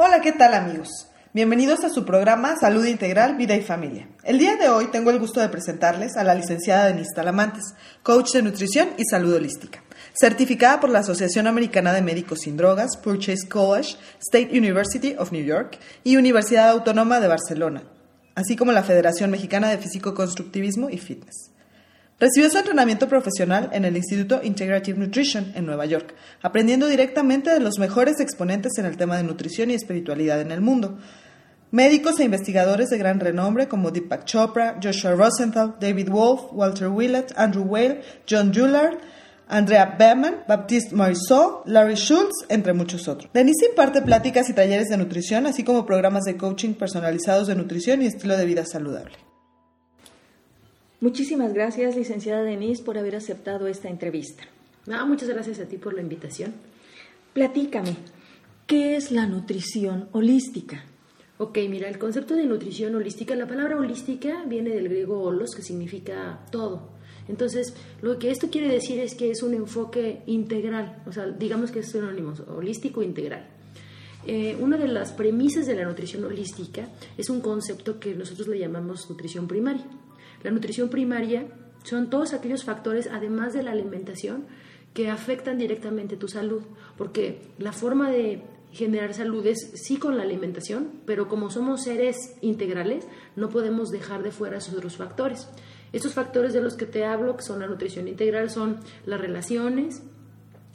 Hola, ¿qué tal amigos? Bienvenidos a su programa Salud Integral, Vida y Familia. El día de hoy tengo el gusto de presentarles a la licenciada Denise Talamantes, coach de nutrición y salud holística, certificada por la Asociación Americana de Médicos Sin Drogas, Purchase College, State University of New York y Universidad Autónoma de Barcelona, así como la Federación Mexicana de Físico-Constructivismo y Fitness. Recibió su entrenamiento profesional en el Instituto Integrative Nutrition en Nueva York, aprendiendo directamente de los mejores exponentes en el tema de nutrición y espiritualidad en el mundo. Médicos e investigadores de gran renombre como Deepak Chopra, Joshua Rosenthal, David Wolf, Walter Willett, Andrew Whale, John Jullard, Andrea Behrman, Baptiste Morisot, Larry Schultz, entre muchos otros. Denise imparte pláticas y talleres de nutrición, así como programas de coaching personalizados de nutrición y estilo de vida saludable. Muchísimas gracias, licenciada Denise, por haber aceptado esta entrevista. No, muchas gracias a ti por la invitación. Platícame, ¿qué es la nutrición holística? Ok, mira, el concepto de nutrición holística, la palabra holística viene del griego holos, que significa todo. Entonces, lo que esto quiere decir es que es un enfoque integral, o sea, digamos que es sinónimo, holístico integral. Eh, una de las premisas de la nutrición holística es un concepto que nosotros le llamamos nutrición primaria. La nutrición primaria son todos aquellos factores, además de la alimentación, que afectan directamente tu salud, porque la forma de generar salud es sí con la alimentación, pero como somos seres integrales, no podemos dejar de fuera esos otros factores. Estos factores de los que te hablo, que son la nutrición integral, son las relaciones,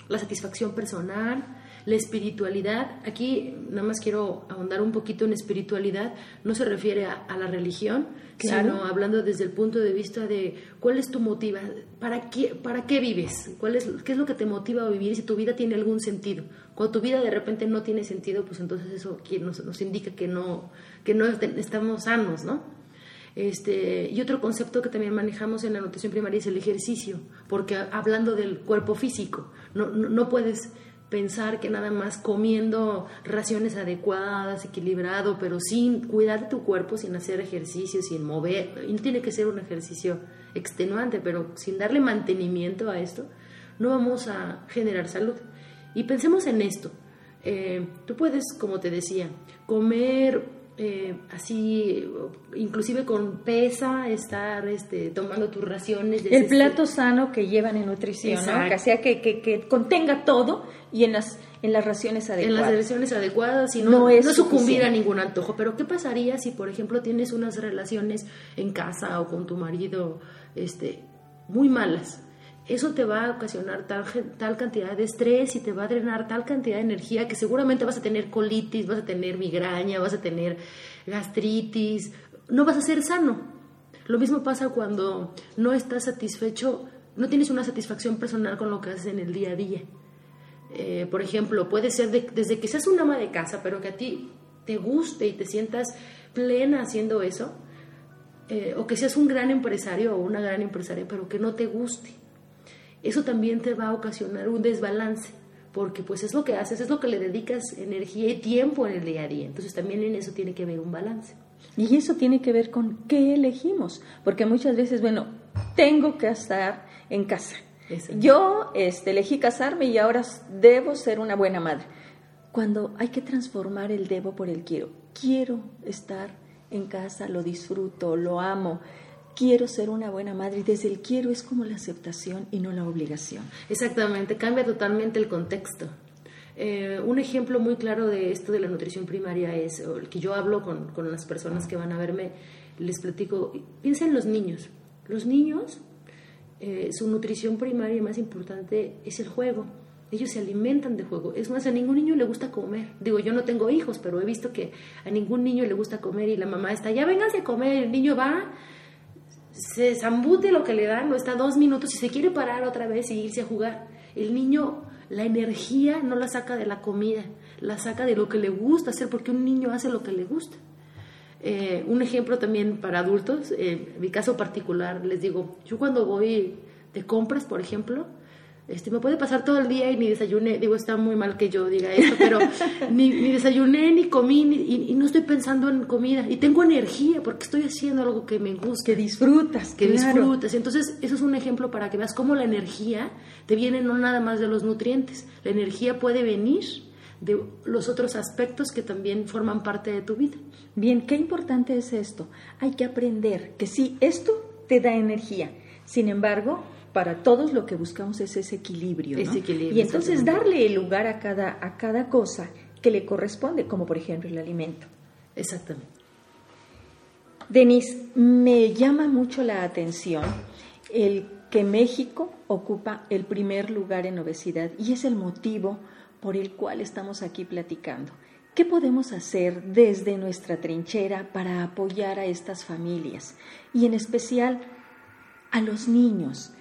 la satisfacción personal, la espiritualidad, aquí nada más quiero ahondar un poquito en espiritualidad, no se refiere a, la religión, sino hablando desde el punto de vista de cuál es tu motiva, para qué, para qué vives, cuál es, qué es lo que te motiva a vivir si tu vida tiene algún sentido. Cuando tu vida de repente no tiene sentido, pues entonces eso nos, nos indica que no, que no estamos sanos, ¿no? Este, y otro concepto que también manejamos en la nutrición primaria es el ejercicio, porque hablando del cuerpo físico, no, no, no puedes pensar que nada más comiendo raciones adecuadas, equilibrado, pero sin cuidar de tu cuerpo, sin hacer ejercicio, sin mover, y no tiene que ser un ejercicio extenuante, pero sin darle mantenimiento a esto, no vamos a generar salud. Y pensemos en esto. Eh, tú puedes, como te decía, comer eh, así, inclusive con pesa, estar este, tomando tus raciones. el plato sano que llevan en nutrición, ¿no? Que sea que, que, contenga todo y en las, en las raciones adecuadas. En las raciones adecuadas y no, no, sucumbir a ningún antojo. Pero ¿qué pasaría si, por ejemplo, tienes unas relaciones en casa o con tu marido este, muy malas? Eso te va a ocasionar tal, tal cantidad de estrés y te va a drenar tal cantidad de energía que seguramente vas a tener colitis, vas a tener migraña, vas a tener gastritis, no vas a ser sano. Lo mismo pasa cuando no estás satisfecho, no tienes una satisfacción personal con lo que haces en el día a día. Eh, por ejemplo, puede ser desde que seas un ama de casa, pero que a ti te guste y te sientas plena haciendo eso, eh, o que seas un gran empresario o una gran empresaria, pero que no te guste eso también te va a ocasionar un desbalance, porque pues es lo que haces, es lo que le dedicas energía y tiempo en el día a día. Entonces también en eso tiene que haber un balance. Y eso tiene que ver con qué elegimos, porque muchas veces, bueno, tengo que estar en casa. Yo este, elegí casarme y ahora debo ser una buena madre. Cuando hay que transformar el debo por el quiero. Quiero estar en casa, lo disfruto, lo amo quiero ser una buena madre y desde el quiero es como la aceptación y no la obligación. Exactamente, cambia totalmente el contexto. Eh, un ejemplo muy claro de esto de la nutrición primaria es el que yo hablo con, con, las personas que van a verme, les platico, piensa en los niños. Los niños, eh, su nutrición primaria más importante es el juego. Ellos se alimentan de juego. Es más, a ningún niño le gusta comer. Digo, yo no tengo hijos, pero he visto que a ningún niño le gusta comer y la mamá está, ya véngase a comer. El niño va, se zambute lo que le dan, no está dos minutos y se quiere parar otra vez y irse a jugar. El niño, la energía no la saca de la comida, la saca de lo que le gusta hacer, porque un niño hace lo que le gusta. Eh, un ejemplo también para adultos, en mi caso particular, les digo, yo cuando voy de compras, por ejemplo, este, me puede pasar todo el día y ni desayuné, digo, está muy mal que yo diga eso, pero ni, desayuné, ni comí, y, no estoy pensando en comida, y tengo energía porque estoy haciendo algo que me gusta. Que disfrutas. Que disfrutas. Entonces, eso es un ejemplo para que veas cómo la energía te viene no nada más de los nutrientes, la energía puede venir de los otros aspectos que también forman parte de tu vida. Bien, qué importante es esto. Hay que aprender que sí, esto te da energía. Sin embargo, para todos lo que buscamos es ese equilibrio. ¿no? Ese equilibrio, y entonces darle el lugar a cada, a cada cosa que le corresponde, como por ejemplo el alimento. Exactamente. Denise, me llama mucho la atención el que México ocupa el primer lugar en obesidad y es el motivo por el cual estamos aquí platicando. ¿Qué podemos hacer desde nuestra trinchera para apoyar a estas familias y en especial a los niños?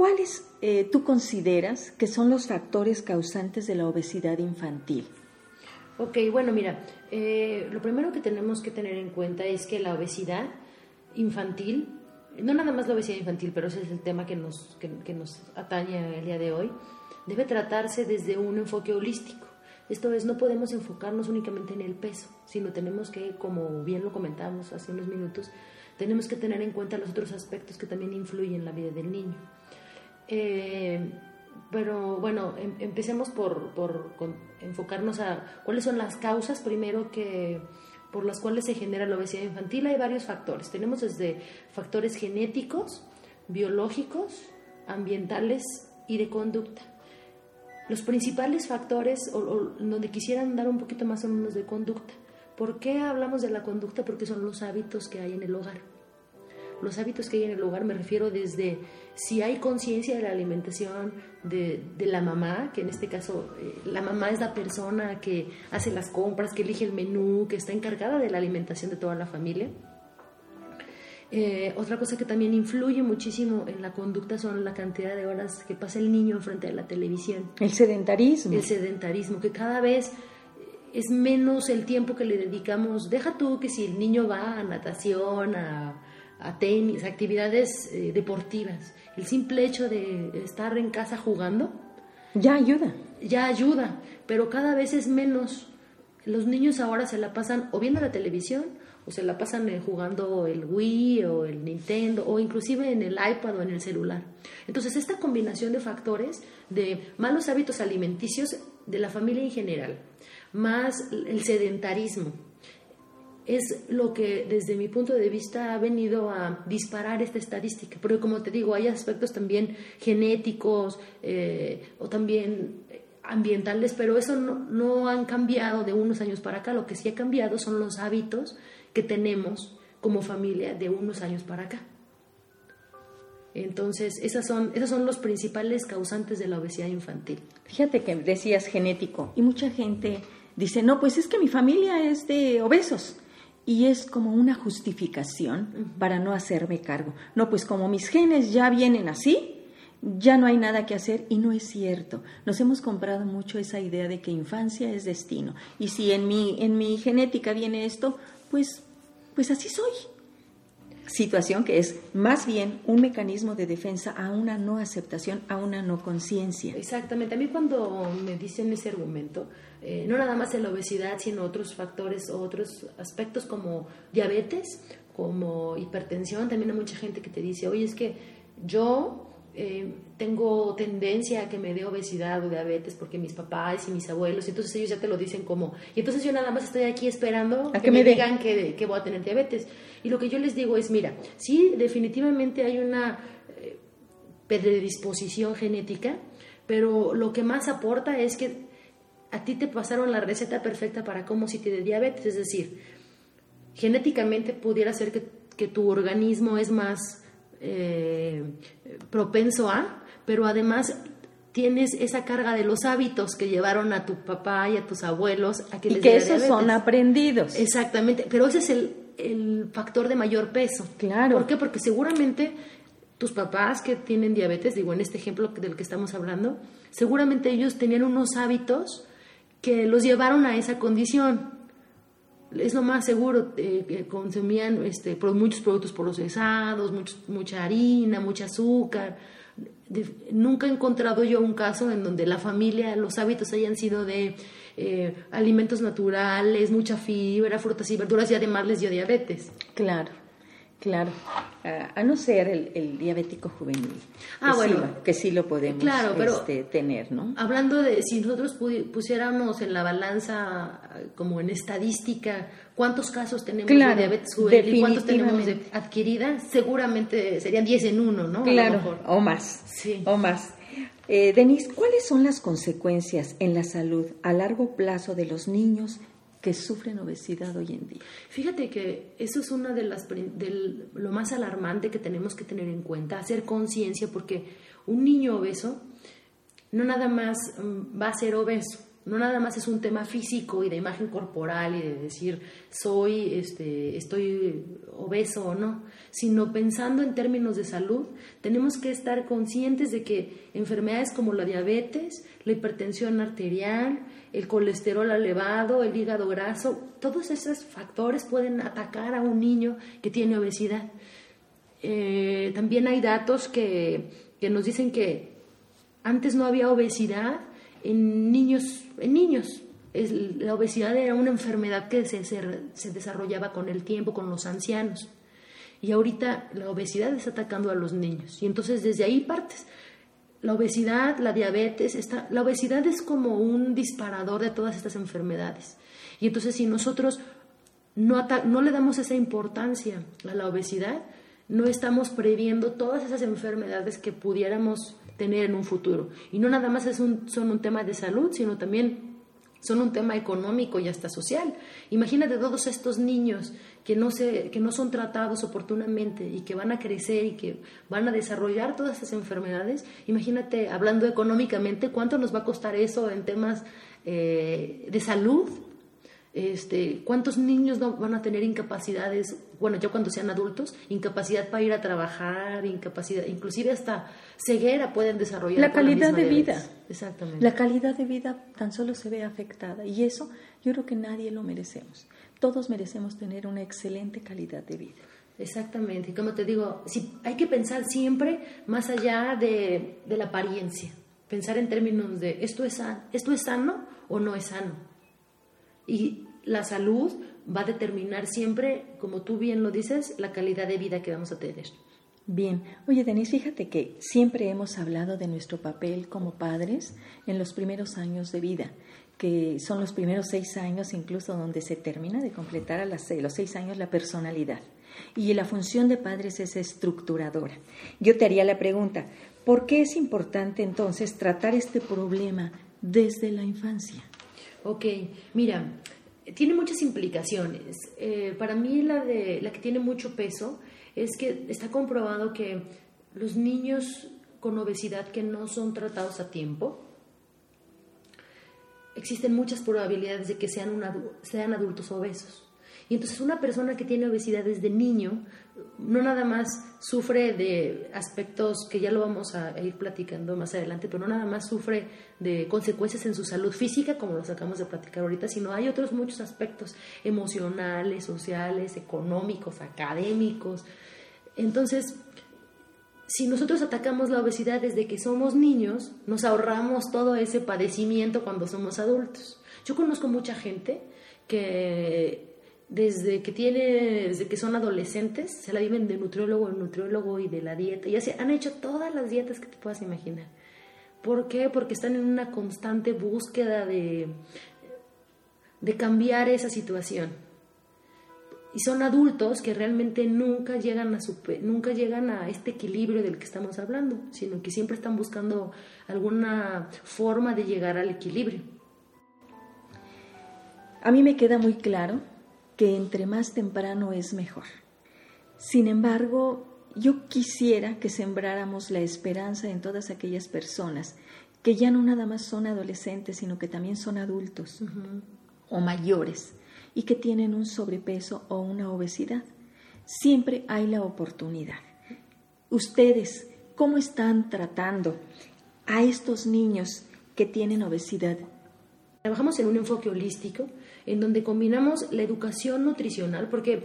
¿Cuáles eh, tú consideras que son los factores causantes de la obesidad infantil? Ok, bueno, mira, eh, lo primero que tenemos que tener en cuenta es que la obesidad infantil, no nada más la obesidad infantil, pero ese es el tema que nos, que, que nos atañe el día de hoy, debe tratarse desde un enfoque holístico. Esto es, no podemos enfocarnos únicamente en el peso, sino tenemos que, como bien lo comentamos hace unos minutos, tenemos que tener en cuenta los otros aspectos que también influyen en la vida del niño. Eh, pero bueno, em, empecemos por, por enfocarnos a cuáles son las causas primero que por las cuales se genera la obesidad infantil. Hay varios factores. Tenemos desde factores genéticos, biológicos, ambientales y de conducta. Los principales factores, o, o donde quisieran dar un poquito más son los de conducta. ¿Por qué hablamos de la conducta? Porque son los hábitos que hay en el hogar. Los hábitos que hay en el hogar me refiero desde si hay conciencia de la alimentación de, de la mamá, que en este caso eh, la mamá es la persona que hace las compras, que elige el menú, que está encargada de la alimentación de toda la familia. Eh, otra cosa que también influye muchísimo en la conducta son la cantidad de horas que pasa el niño enfrente de la televisión El sedentarismo. el sedentarismo, que cada vez es menos el tiempo que le dedicamos. Deja tú que si el niño va a natación, a, a tenis, actividades eh, deportivas, el simple hecho de estar en casa jugando Ya ayuda. ya ayuda, pero cada vez es menos. Los niños ahora se la pasan o viendo la televisión o se la pasan eh, jugando el Wii o el Nintendo o inclusive en el iPad o en el celular. Entonces esta combinación de factores de malos hábitos alimenticios de la familia en general, más el sedentarismo, es lo que desde mi punto de vista ha venido a disparar esta estadística. Porque como te digo, hay aspectos también genéticos eh, o también ambientales, pero eso no, no han cambiado de unos años para acá. Lo que sí ha cambiado son los hábitos que tenemos como familia de unos años para acá. Entonces, esas son, esos son los principales causantes de la obesidad infantil. Fíjate que decías genético y mucha gente dice, no, pues es que mi familia es de obesos. Y es como una justificación para no hacerme cargo. No, pues como mis genes ya vienen así, ya no hay nada que hacer y no es cierto. Nos hemos comprado mucho esa idea de que infancia es destino. Y si en mi, en mi genética viene esto, pues, pues así soy. Situación que es más bien un mecanismo de defensa a una no aceptación, a una no conciencia. Exactamente. A mí cuando me dicen ese argumento, eh, no nada más en la obesidad, sino otros factores otros aspectos como diabetes, como hipertensión, también hay mucha gente que te dice, oye, es que yo eh, tengo tendencia a que me dé obesidad o diabetes porque mis papás y mis abuelos, y entonces ellos ya te lo dicen como, y entonces yo nada más estoy aquí esperando A que, que me, digan que, que voy a tener diabetes. Y lo que yo les digo es, mira, sí, definitivamente hay una eh, predisposición genética, pero lo que más aporta es que a ti te pasaron la receta perfecta para cómo si te de diabetes, es decir, genéticamente pudiera ser que, que tu organismo es más eh, propenso a, pero además tienes esa carga de los hábitos que llevaron a tu papá y a tus abuelos a que Y les que esos son aprendidos. Exactamente, pero ese es el, el factor de mayor peso. Claro. ¿Por qué? Porque seguramente tus papás que tienen diabetes, digo, en este ejemplo del que estamos hablando, seguramente ellos tenían unos hábitos que los llevaron a esa condición. Es lo más seguro, eh, que consumían este, muchos productos procesados, muchos- mucha harina, mucho azúcar. Nunca he encontrado yo un caso en donde la familia, los hábitos hayan sido de eh, alimentos naturales, mucha fibra, frutas y verduras y además les dio diabetes. Claro. Claro, a, no ser el, diabético juvenil. Ah, que bueno. Sí, que sí lo podemos claro, pero este, tener, ¿no? Hablando de, si nosotros pusiéramos en la balanza, como en estadística, cuántos casos tenemos de diabetes juvenil y cuántos tenemos de adquirida, seguramente serían 10 en uno, ¿no? Claro, o más. Sí. O más. Eh, Denise, ¿cuáles son las consecuencias en la salud a largo plazo de los niños que sufren obesidad hoy en día. Fíjate que eso es una de las de lo más alarmante que tenemos que tener en cuenta, hacer conciencia porque un niño obeso no nada más mm, va a ser obeso, no nada más es un tema físico y de imagen corporal y de decir soy este estoy obeso o no, sino pensando en términos de salud, tenemos que estar conscientes de que enfermedades como la diabetes, la hipertensión arterial, el colesterol elevado, el hígado graso, todos esos factores pueden atacar a un niño que tiene obesidad. Eh, también hay datos que, nos dicen que antes no había obesidad en niños. En niños. la obesidad era una enfermedad que se, se desarrollaba con el tiempo, con los ancianos. Y ahorita la obesidad está atacando a los niños. Y entonces desde ahí partes. La obesidad, la diabetes, está, la obesidad es como un disparador de todas estas enfermedades. Y entonces si nosotros no, no le damos esa importancia a la obesidad, no estamos previendo todas esas enfermedades que pudiéramos tener en un futuro. Y no nada más es un, son un tema de salud, sino también son un tema económico y hasta social. Imagínate todos estos niños que no, se, que no son tratados oportunamente y que van a crecer y que van a desarrollar todas esas enfermedades. Imagínate, hablando económicamente, cuánto nos va a costar eso en temas eh, de salud este, ¿Cuántos niños van a tener incapacidades, bueno, ya cuando sean adultos, incapacidad para ir a trabajar, incapacidad, inclusive hasta ceguera pueden desarrollar? La calidad de vida. Exactamente. La calidad de vida tan solo se ve afectada y eso yo creo que nadie lo merecemos. Todos merecemos tener una excelente calidad de vida. Exactamente, y como te digo, si, hay que pensar siempre más allá de, de la apariencia, pensar en términos de esto es, esto es sano o no es sano y la salud va a determinar siempre, como tú bien lo dices, la calidad de vida que vamos a tener. Bien, oye Denise, fíjate que siempre hemos hablado de nuestro papel como padres en los primeros años de vida, que son los primeros seis años incluso donde se termina de completar a los seis años la personalidad. Y la función de padres es estructuradora. Yo te haría la pregunta, ¿por qué es importante entonces tratar este problema desde la infancia? Ok, mira, tiene muchas implicaciones. Eh, para mí la, de, la que tiene mucho peso es que está comprobado que los niños con obesidad que no son tratados a tiempo, existen muchas probabilidades de que sean, sean adultos obesos. Y entonces una persona que tiene obesidad desde niño no nada más sufre de aspectos que ya lo vamos a ir platicando más adelante, pero no nada más sufre de consecuencias en su salud física, como lo acabamos de platicar ahorita, sino hay otros muchos aspectos emocionales, sociales, económicos, académicos. Entonces, si nosotros atacamos la obesidad desde que somos niños, nos ahorramos todo ese padecimiento cuando somos adultos. Yo conozco mucha gente que desde que tiene, desde que son adolescentes, se la viven de nutriólogo en nutriólogo y de la dieta. Ya se han hecho todas las dietas que te puedas imaginar. ¿Por qué? Porque están en una constante búsqueda de, de cambiar esa situación. Y son adultos que realmente nunca llegan, a nunca llegan a este equilibrio del que estamos hablando, sino que siempre están buscando alguna forma de llegar al equilibrio. A mí me queda muy claro que entre más temprano es mejor. Sin embargo, yo quisiera que sembráramos la esperanza en todas aquellas personas que ya no nada más son adolescentes, sino que también son adultos o mayores y que tienen un sobrepeso o una obesidad. Siempre hay la oportunidad. Ustedes, ¿cómo están tratando a estos niños que tienen obesidad? Trabajamos en un enfoque holístico en donde combinamos la educación nutricional, porque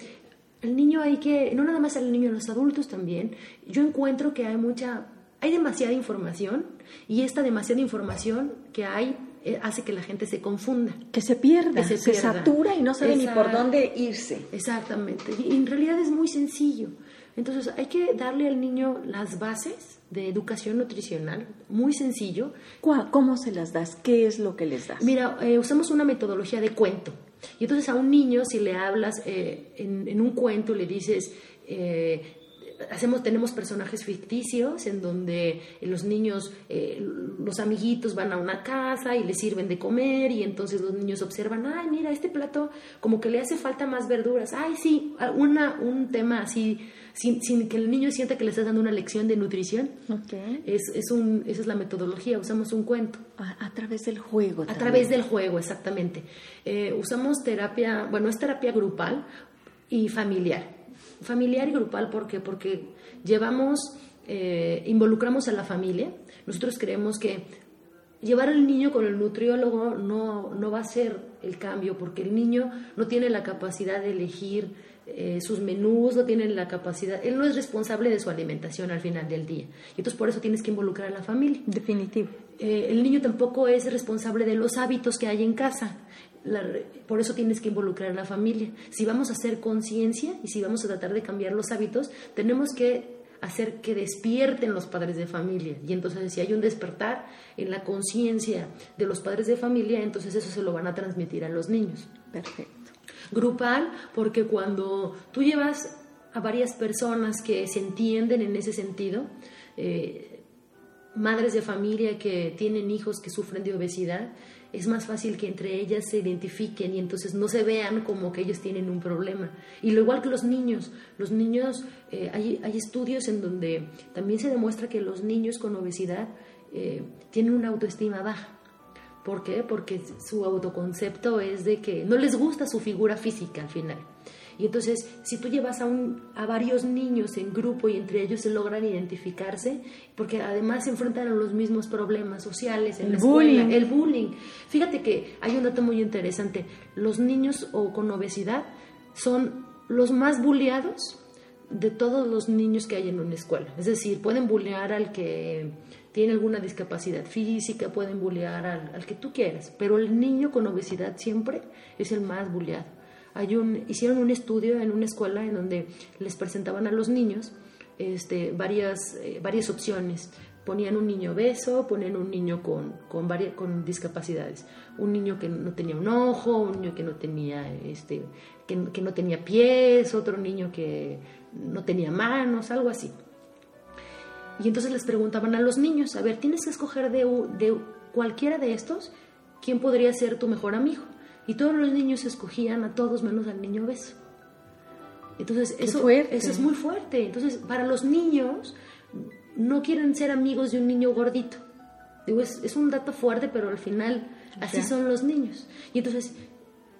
el niño hay que, no nada más al niño, los adultos también, yo encuentro que hay mucha, hay demasiada información y esta demasiada información que hay eh, hace que la gente se confunda. Que se pierda, se, satura y no sabe ni por dónde irse. Exactamente. Y en realidad es muy sencillo. Entonces hay que darle al niño las bases de educación nutricional, muy sencillo. ¿Cómo se las das? ¿Qué es lo que les das? Mira, eh, usamos una metodología de cuento. Y entonces a un niño, si le hablas eh, en, un cuento, le dices, eh, hacemos, tenemos personajes ficticios en donde los niños, eh, los amiguitos van a una casa y les sirven de comer y entonces los niños observan, ay, mira, este plato como que le hace falta más verduras, ay, sí, una, un tema así, sin, sin que el niño sienta que le estás dando una lección de nutrición. Es, es un, esa es la metodología, usamos un cuento. A, través del juego. A través del juego, exactamente. Eh, usamos terapia, bueno, es terapia grupal y familiar familiar y grupal, ¿por qué? Porque llevamos, eh, involucramos a la familia. Nosotros creemos que llevar al niño con el nutriólogo no, no va a ser el cambio, porque el niño no tiene la capacidad de elegir eh, sus menús, no tiene la capacidad, él no es responsable de su alimentación al final del día. Y entonces por eso tienes que involucrar a la familia. Definitivo. Eh, el niño tampoco es responsable de los hábitos que hay en casa por eso tienes que involucrar a la familia. Si vamos a hacer conciencia y si vamos a tratar de cambiar los hábitos, tenemos que hacer que despierten los padres de familia. Y entonces si hay un despertar en la conciencia de los padres de familia, entonces eso se lo van a transmitir a los niños. Perfecto. Grupal, porque cuando tú llevas a varias personas que se entienden en ese sentido, eh, madres de familia que tienen hijos que sufren de obesidad, es más fácil que entre ellas se identifiquen y entonces no se vean como que ellos tienen un problema. Y lo igual que los niños, los niños, eh, hay, hay, estudios en donde también se demuestra que los niños con obesidad eh, tienen una autoestima baja. ¿Por qué? Porque su autoconcepto es de que no les gusta su figura física al final. Y entonces, si tú llevas a, un, a varios niños en grupo y entre ellos se logran identificarse, porque además se enfrentan a los mismos problemas sociales en el la bullying. el bullying. Fíjate que hay un dato muy interesante. Los niños o con obesidad son los más bulleados de todos los niños que hay en una escuela. Es decir, pueden bullear al que tiene alguna discapacidad física, pueden bullear al, al, que tú quieras, pero el niño con obesidad siempre es el más bulleado un, hicieron un estudio en una escuela en donde les presentaban a los niños este, varias, eh, varias opciones. Ponían un niño obeso, ponían un niño con, con, varias, con discapacidades, un niño que no tenía un ojo, un niño que no tenía, este, que, no tenía pies, otro niño que no tenía manos, algo así. Y entonces les preguntaban a los niños, a ver, tienes que escoger de, de cualquiera de estos, ¿quién podría ser tu mejor amigo? Y todos los niños escogían a todos menos al niño obeso. Entonces, eso, eso es muy fuerte. Entonces, para los niños, no quieren ser amigos de un niño gordito. Digo, es, es un dato fuerte, pero al final así son los niños. Y entonces,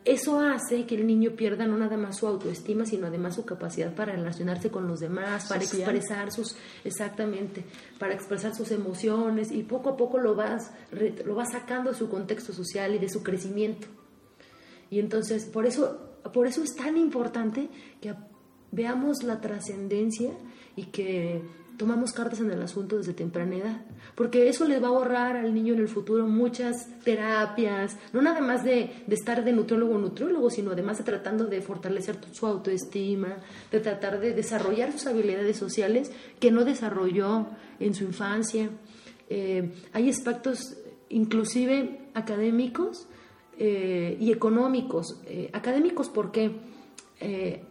eso hace que el niño pierda no nada más su autoestima, sino además su capacidad para relacionarse con los demás, para expresar sus, exactamente, para expresar sus emociones y poco a poco lo vas, lo vas sacando de su contexto social y de su crecimiento. Y entonces, por eso, por eso es tan importante que veamos la trascendencia y que tomamos cartas en el asunto desde temprana edad, porque eso le va a ahorrar al niño en el futuro muchas terapias, no nada más de, de estar de nutriólogo o nutriólogo, sino además de tratando de fortalecer su autoestima, de tratar de desarrollar sus habilidades sociales que no desarrolló en su infancia. Eh, hay aspectos inclusive académicos eh, y económicos. Eh, académicos, porque eh,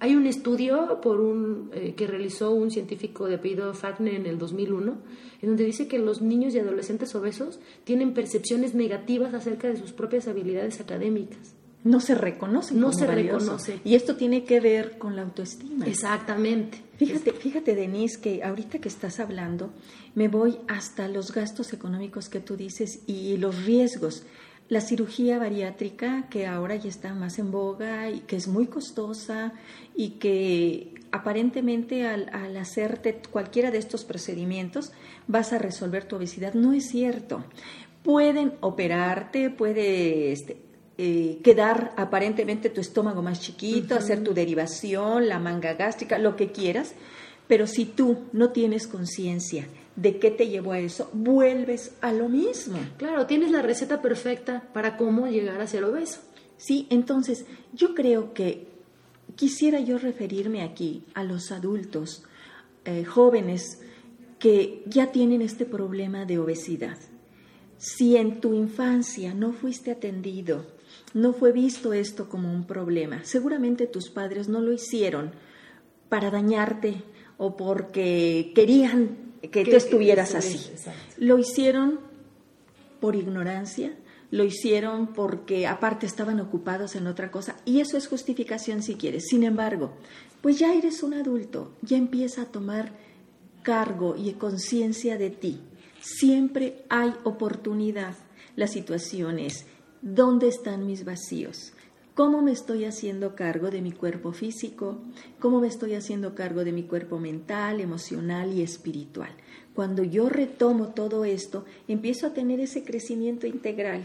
hay un estudio por un, que realizó un científico de apellido Fagner en el 2001, en donde dice que los niños y adolescentes obesos tienen percepciones negativas acerca de sus propias habilidades académicas. No se reconoce. No se reconoce. Y esto tiene que ver con la autoestima. Exactamente. Fíjate, fíjate, Denise, que ahorita que estás hablando, me voy hasta los gastos económicos que tú dices y los riesgos. La cirugía bariátrica, que ahora ya está más en boga y que es muy costosa y que aparentemente al, hacerte cualquiera de estos procedimientos vas a resolver tu obesidad, no es cierto. Pueden operarte, puede este, eh, quedar aparentemente tu estómago más chiquito, hacer tu derivación, la manga gástrica, lo que quieras, pero si tú no tienes conciencia de qué te llevó a eso, vuelves a lo mismo. Claro, tienes la receta perfecta para cómo llegar a ser obeso. Sí, entonces yo creo que quisiera yo referirme aquí a los adultos eh, jóvenes que ya tienen este problema de obesidad. Si en tu infancia no fuiste atendido, no fue visto esto como un problema, seguramente tus padres no lo hicieron para dañarte o porque querían que, tú estuvieras así. Lo hicieron por ignorancia, lo hicieron porque aparte estaban ocupados en otra cosa y eso es justificación si quieres. Sin embargo, pues ya eres un adulto, ya empieza a tomar cargo y conciencia de ti. Siempre hay oportunidad. La situación es, ¿dónde están mis vacíos? ¿Cómo me estoy haciendo cargo de mi cuerpo físico? ¿Cómo me estoy haciendo cargo de mi cuerpo mental, emocional y espiritual? Cuando yo retomo todo esto, empiezo a tener ese crecimiento integral,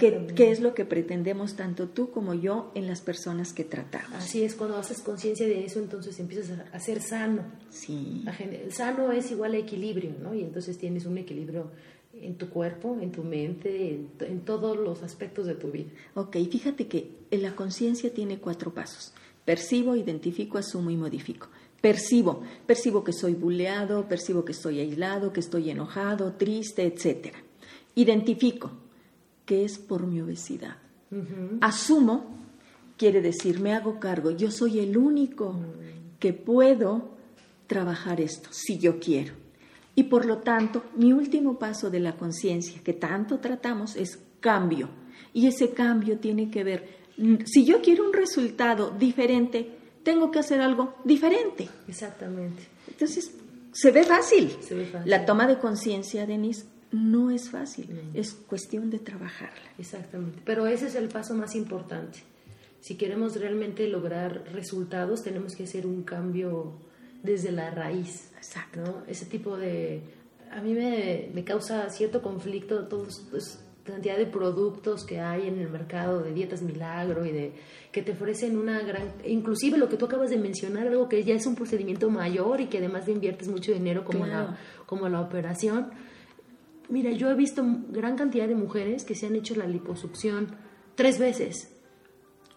que, es lo que pretendemos tanto tú como yo en las personas que tratamos. Así es, cuando haces conciencia de eso, entonces empiezas a, ser sano. Sí. Sano es igual a equilibrio, ¿no? Y entonces tienes un equilibrio en tu cuerpo, en tu mente, en, todos los aspectos de tu vida. Ok, fíjate que la conciencia tiene cuatro pasos. Percibo, identifico, asumo y modifico. Percibo, percibo que soy buleado, percibo que estoy aislado, que estoy enojado, triste, etc. Identifico que es por mi obesidad. Asumo, quiere decir, me hago cargo, yo soy el único que puedo trabajar esto, si yo quiero. Y por lo tanto, mi último paso de la conciencia que tanto tratamos es cambio. Y ese cambio tiene que ver, si yo quiero un resultado diferente, tengo que hacer algo diferente. Exactamente. Entonces, se ve fácil. La toma de conciencia, Denise, no es fácil, es cuestión de trabajarla. Exactamente. Pero ese es el paso más importante. Si queremos realmente lograr resultados, tenemos que hacer un cambio desde la raíz. Exacto. Ese tipo de... A mí me, me causa cierto conflicto todos, pues, cantidad de productos que hay en el mercado de dietas milagro y de que te ofrecen una gran inclusive lo que tú acabas de mencionar algo que ya es un procedimiento mayor y que además inviertes mucho dinero como la como la operación. Mira yo he visto gran cantidad de mujeres que se han hecho la liposucción tres veces.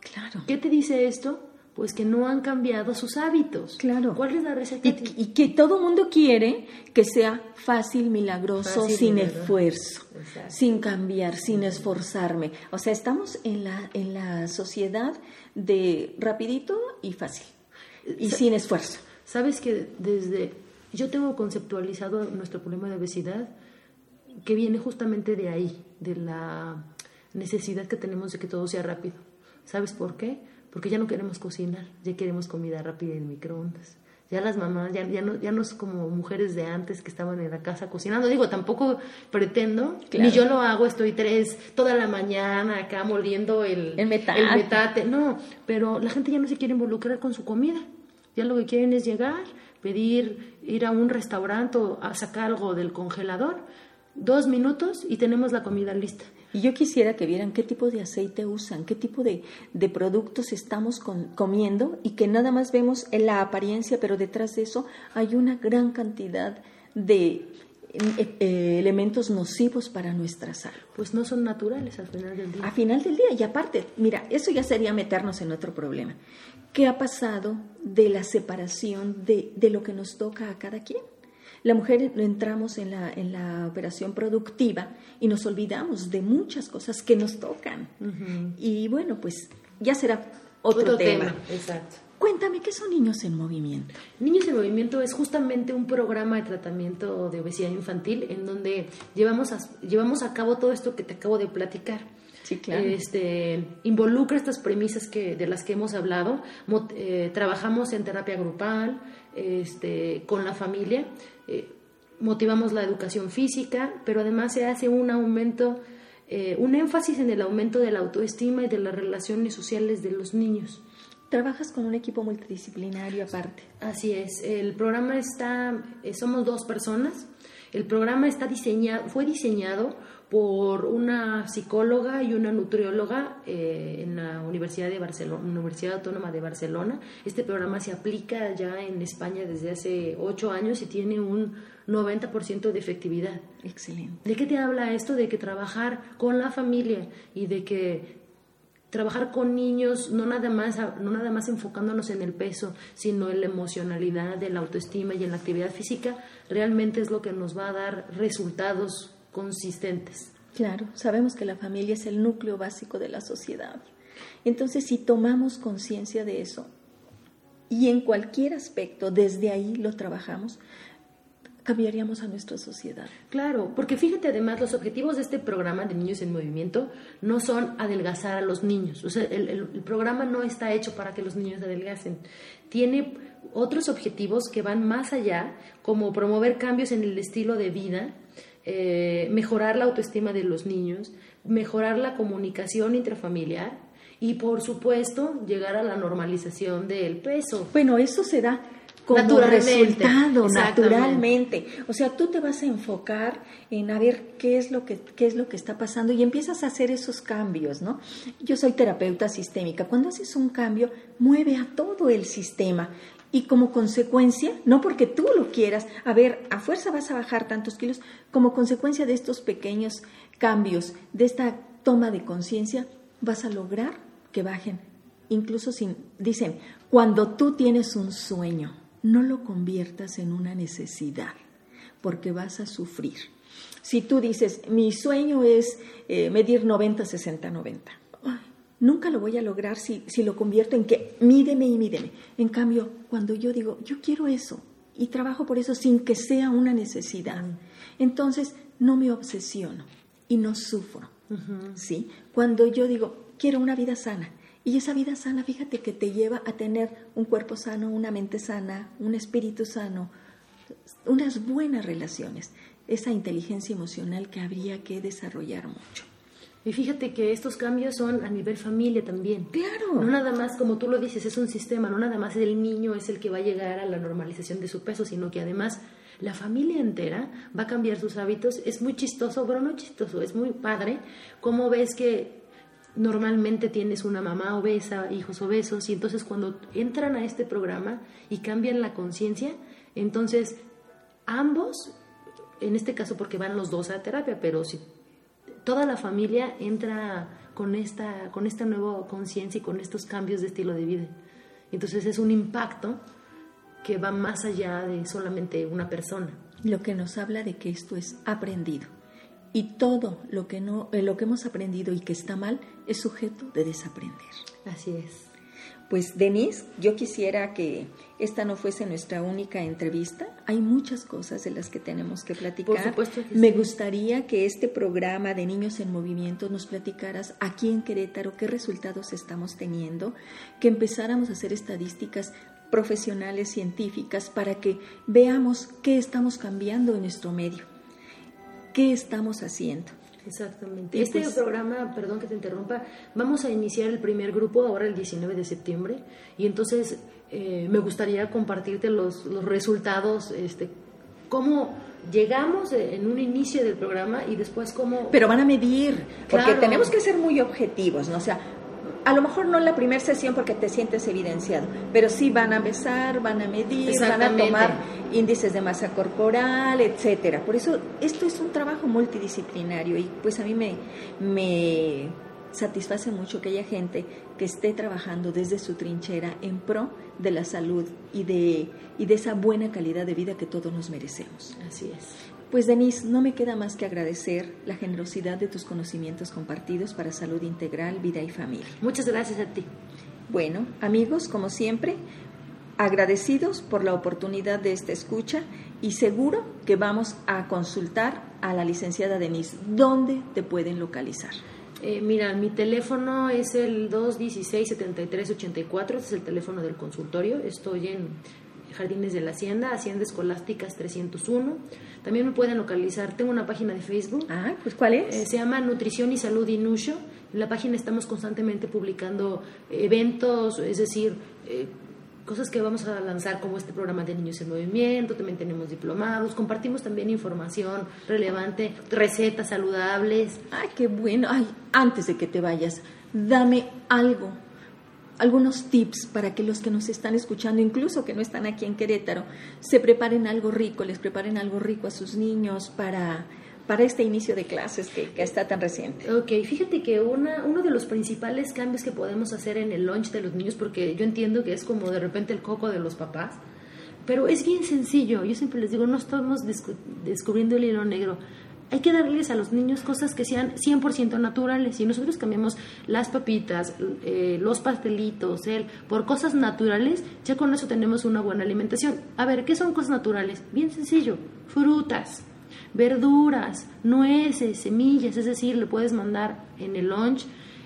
Claro. Qué te dice esto pues que no han cambiado sus hábitos. Claro. ¿Cuál es la receta? Y, que todo mundo quiere que sea fácil, milagroso, sin esfuerzo, sin cambiar, sin esforzarme. O sea, estamos en la, en la sociedad de rapidito y fácil y sin esfuerzo. Sabes que desde yo tengo conceptualizado nuestro problema de obesidad que viene justamente de ahí, de la necesidad que tenemos de que todo sea rápido. ¿Sabes por qué? Porque ya no queremos cocinar, ya queremos comida rápida en microondas. Ya las mamás, ya, ya, no, ya no es como mujeres de antes que estaban en la casa cocinando. Digo, tampoco pretendo, ni yo lo hago, estoy tres, toda la mañana acá moliendo el, el, metate. el metate. No, pero la gente ya no se quiere involucrar con su comida. Ya lo que quieren es llegar, pedir, ir a un restaurante o a sacar algo del congelador, dos minutos y tenemos la comida lista. Y yo quisiera que vieran qué tipo de aceite usan, qué tipo de, productos estamos comiendo y que nada más vemos en la apariencia, pero detrás de eso hay una gran cantidad de eh, eh, elementos nocivos para nuestra salud. Pues no son naturales al final del día. A final del día, y aparte, mira, eso ya sería meternos en otro problema. ¿Qué ha pasado de la separación de, de lo que nos toca a cada quien? La mujer entramos en la, en la operación productiva y nos olvidamos de muchas cosas que nos tocan. Y bueno, pues ya será otro, tema. Exacto. Cuéntame, ¿qué son Niños en Movimiento? Niños en Movimiento es justamente un programa de tratamiento de obesidad infantil en donde llevamos a, llevamos a cabo todo esto que te acabo de platicar. Sí, claro. Este, involucra estas premisas que, de las que hemos hablado. Eh, trabajamos en terapia grupal, este, con la familia, eh, motivamos la educación física, pero además se hace un aumento, eh, un énfasis en el aumento de la autoestima y de las relaciones sociales de los niños. Trabajas con un equipo multidisciplinario aparte. Así es, el programa está, eh, somos dos personas, el programa está diseñado, fue diseñado por una psicóloga y una nutrióloga eh, en la Universidad de Barcelona, Universidad Autónoma de Barcelona. Este programa se aplica ya en España desde hace ocho años y tiene un 90% de efectividad. Excelente. ¿De qué te habla esto? De que trabajar con la familia y de que trabajar con niños, no nada más, no nada más enfocándonos en el peso, sino en la emocionalidad, en la autoestima y en la actividad física, realmente es lo que nos va a dar resultados consistentes. Claro, sabemos que la familia es el núcleo básico de la sociedad. Entonces, si tomamos conciencia de eso y en cualquier aspecto desde ahí lo trabajamos, cambiaríamos a nuestra sociedad. Claro, porque fíjate además, los objetivos de este programa de Niños en Movimiento no son adelgazar a los niños. O sea, el, programa no está hecho para que los niños adelgacen. Tiene otros objetivos que van más allá, como promover cambios en el estilo de vida, eh, mejorar la autoestima de los niños, mejorar la comunicación intrafamiliar y, por supuesto, llegar a la normalización del peso. Bueno, eso se da como resultado naturalmente. O sea, tú te vas a enfocar en a ver qué es lo que qué es lo que está pasando y empiezas a hacer esos cambios, ¿no? Yo soy terapeuta sistémica. Cuando haces un cambio, mueve a todo el sistema y como consecuencia, no porque tú lo quieras, a ver, a fuerza vas a bajar tantos kilos, como consecuencia de estos pequeños cambios, de esta toma de conciencia, vas a lograr que bajen. Incluso sin, dicen, cuando tú tienes un sueño, no lo conviertas en una necesidad, porque vas a sufrir. Si tú dices, mi sueño es eh, medir 90, 60, 90, nunca lo voy a lograr si, si lo convierto en que mídeme y mídeme. En cambio, cuando yo digo, yo quiero eso y trabajo por eso sin que sea una necesidad, entonces no me obsesiono y no sufro. ¿sí? Cuando yo digo, quiero una vida sana, y esa vida sana, fíjate que te lleva a tener un cuerpo sano, una mente sana, un espíritu sano, unas buenas relaciones, esa inteligencia emocional que habría que desarrollar mucho. Y fíjate que estos cambios son a nivel familia también. Claro. No nada más, como tú lo dices, es un sistema, no nada más el niño es el que va a llegar a la normalización de su peso, sino que además la familia entera va a cambiar sus hábitos. Es muy chistoso, pero no chistoso, es muy padre cómo ves que normalmente tienes una mamá obesa, hijos obesos, y entonces cuando entran a este programa y cambian la conciencia, entonces ambos, en este caso porque van los dos a terapia, pero si toda la familia entra con esta, con esta nueva conciencia y con estos cambios de estilo de vida. Entonces es un impacto que va más allá de solamente una persona. Lo que nos habla de que esto es aprendido y todo lo que, no, eh, lo que hemos aprendido y que está mal es sujeto de desaprender. Así es. Pues Denise, yo quisiera que esta no fuese nuestra única entrevista. Hay muchas cosas de las que tenemos que platicar. Por supuesto que Me gustaría que este programa de Niños en Movimiento nos platicaras aquí en Querétaro qué resultados estamos teniendo, que empezáramos a hacer estadísticas profesionales, científicas, para que veamos qué estamos cambiando en nuestro medio qué estamos haciendo. Exactamente. este pues programa, perdón que te interrumpa, vamos a iniciar el primer grupo ahora el 19 de septiembre y entonces eh, me gustaría compartirte los, los resultados, este, cómo llegamos en un inicio del programa y después cómo... Pero van a medir, porque tenemos que ser muy objetivos, ¿no? O sea, a lo mejor no en la primera sesión porque te sientes evidenciado, pero sí van a besar, van a medir, van a tomar índices de masa corporal, etcétera. Por eso esto es un trabajo multidisciplinario y pues a mí me, me satisface mucho que haya gente que esté trabajando desde su trinchera en pro de la salud y de, y de esa buena calidad de vida que todos nos merecemos. Así es. Pues Denise, no me queda más que agradecer la generosidad de tus conocimientos compartidos para salud integral, vida y familia. Muchas gracias a ti. Bueno, amigos, como siempre, agradecidos por la oportunidad de esta escucha y seguro que vamos a consultar a la licenciada Denise. ¿Dónde te pueden localizar? Eh, mira, mi teléfono es el 216-7384, este es el teléfono del consultorio. Estoy en Jardines de la Hacienda, Hacienda Escolásticas 301. También me pueden localizar, tengo una página de Facebook. Ah, pues ¿cuál es? Eh, se llama Nutrición y Salud Inusho. En la página estamos constantemente publicando eventos, es decir, eh, cosas que vamos a lanzar como este programa de Niños en Movimiento, también tenemos diplomados, compartimos también información relevante, recetas saludables. Ay, qué bueno. Ay, antes de que te vayas, dame algo algunos tips para que los que nos están escuchando, incluso que no están aquí en Querétaro, se preparen algo rico, les preparen algo rico a sus niños para, para este inicio de clases que, que, está tan reciente? Ok, fíjate que una, uno de los principales cambios que podemos hacer en el lunch de los niños, porque yo entiendo que es como de repente el coco de los papás, pero es bien sencillo. Yo siempre les digo, no estamos descubriendo el hilo negro hay que darles a los niños cosas que sean 100% naturales. Si nosotros cambiamos las papitas, eh, los pastelitos, el, por cosas naturales, ya con eso tenemos una buena alimentación. A ver, ¿qué son cosas naturales? Bien sencillo, frutas, verduras, nueces, semillas, es decir, le puedes mandar en el lunch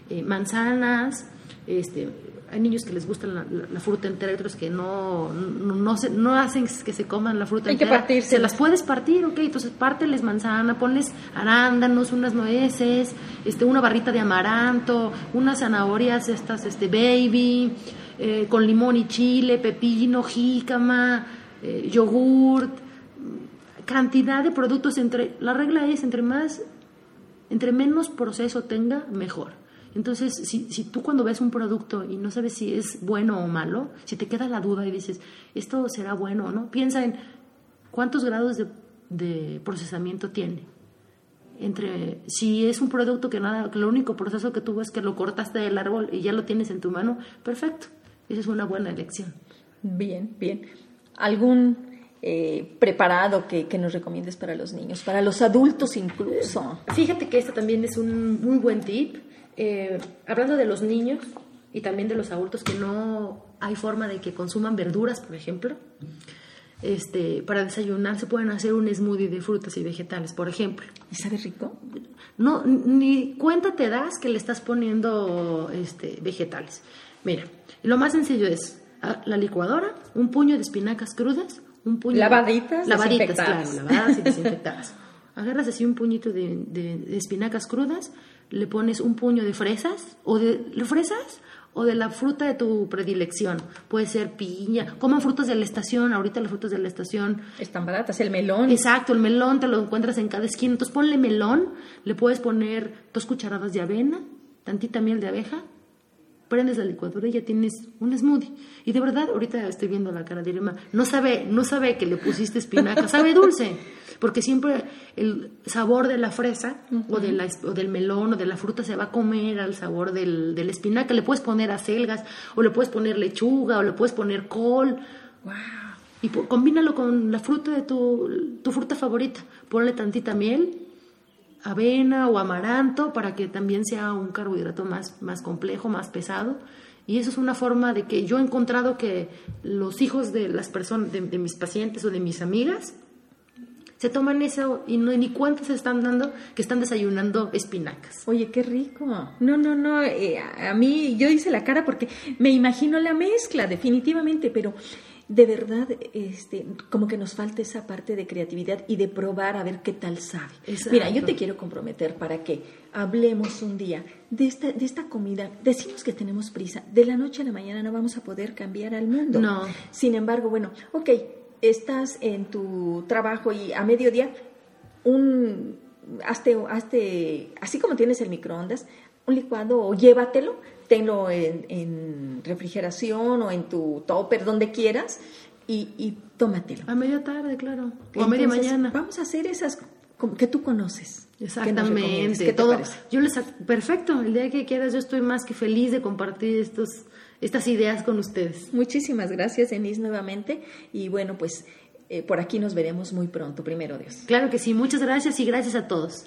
eh, manzanas, este, hay niños que les gusta la, fruta entera, otros que no, no, se, no hacen que se coman la fruta hay entera. que partirse. Se las puedes partir, ok, entonces párteles manzana, ponles arándanos, unas nueces, este, una barrita de amaranto, unas zanahorias estas, este, baby, eh, con limón y chile, pepino, jícama, eh, yogurt, cantidad de productos entre, la regla es entre más, entre menos proceso tenga, mejor. Entonces, si, si tú cuando ves un producto y no sabes si es bueno o malo, si te queda la duda y dices, esto será bueno o no, piensa en cuántos grados de, procesamiento tiene. Entre si es un producto que nada, que lo único proceso que tuvo es que lo cortaste del árbol y ya lo tienes en tu mano, perfecto. Esa es una buena elección. Bien, bien. ¿Algún eh, preparado que, que, nos recomiendes para los niños, para los adultos incluso? Fíjate que este también es un muy buen tip. Eh, hablando de los niños y también de los adultos que no hay forma de que consuman verduras, por ejemplo, este, para desayunar se pueden hacer un smoothie de frutas y vegetales, por ejemplo. ¿Y sabe rico? No, ni cuenta te das que le estás poniendo este, vegetales. Mira, lo más sencillo es ah, la licuadora, un puño de espinacas crudas, un puño lavaditas, lavaditas, claro, lavadas y desinfectadas. Agarras así un puñito de, de espinacas crudas, le pones un puño de fresas o de fresas o de la fruta de tu predilección. Puede ser piña, coman frutas de la estación, ahorita las frutas de la estación. Están baratas, el melón. Exacto, el melón te lo encuentras en cada esquina. Entonces ponle melón, le puedes poner dos cucharadas de avena, tantita miel de abeja, prendes la licuadora y ya tienes un smoothie. Y de verdad, ahorita estoy viendo la cara de Irma, no sabe, no sabe que le pusiste espinaca, sabe dulce porque siempre el sabor de la fresa o, de la, o, del melón o de la fruta se va a comer al sabor del, del espinaca. Le puedes poner acelgas o le puedes poner lechuga o le puedes poner col. Wow. Y combínalo con la fruta de tu, tu fruta favorita. Ponle tantita miel, avena o amaranto para que también sea un carbohidrato más, más complejo, más pesado. Y eso es una forma de que yo he encontrado que los hijos de las personas, de mis pacientes o de mis amigas, se toman eso y no, ni cuántos se están dando que están desayunando espinacas. Oye, qué rico. No, no, no, eh, a mí yo hice la cara porque me imagino la mezcla, definitivamente, pero de verdad, este, como que nos falta esa parte de creatividad y de probar a ver qué tal sabe. Mira, yo te quiero comprometer para que hablemos un día de esta, de esta comida. Decimos que tenemos prisa. De la noche a la mañana no vamos a poder cambiar al mundo. No. Sin embargo, bueno, ok, estás en tu trabajo y a mediodía, un, hazte, hazte, así como tienes el microondas, un licuado o llévatelo, tenlo en, refrigeración o en tu topper, donde quieras, y, y tómatelo. A media tarde, claro. O a media mañana. Vamos a hacer esas que tú conoces. Exactamente. todo. Yo les perfecto. El día que quieras, yo estoy más que feliz de compartir estos estas ideas con ustedes. Muchísimas gracias, Denise, nuevamente. Y bueno, pues eh, por aquí nos veremos muy pronto, primero Dios. Claro que sí, muchas gracias y gracias a todos.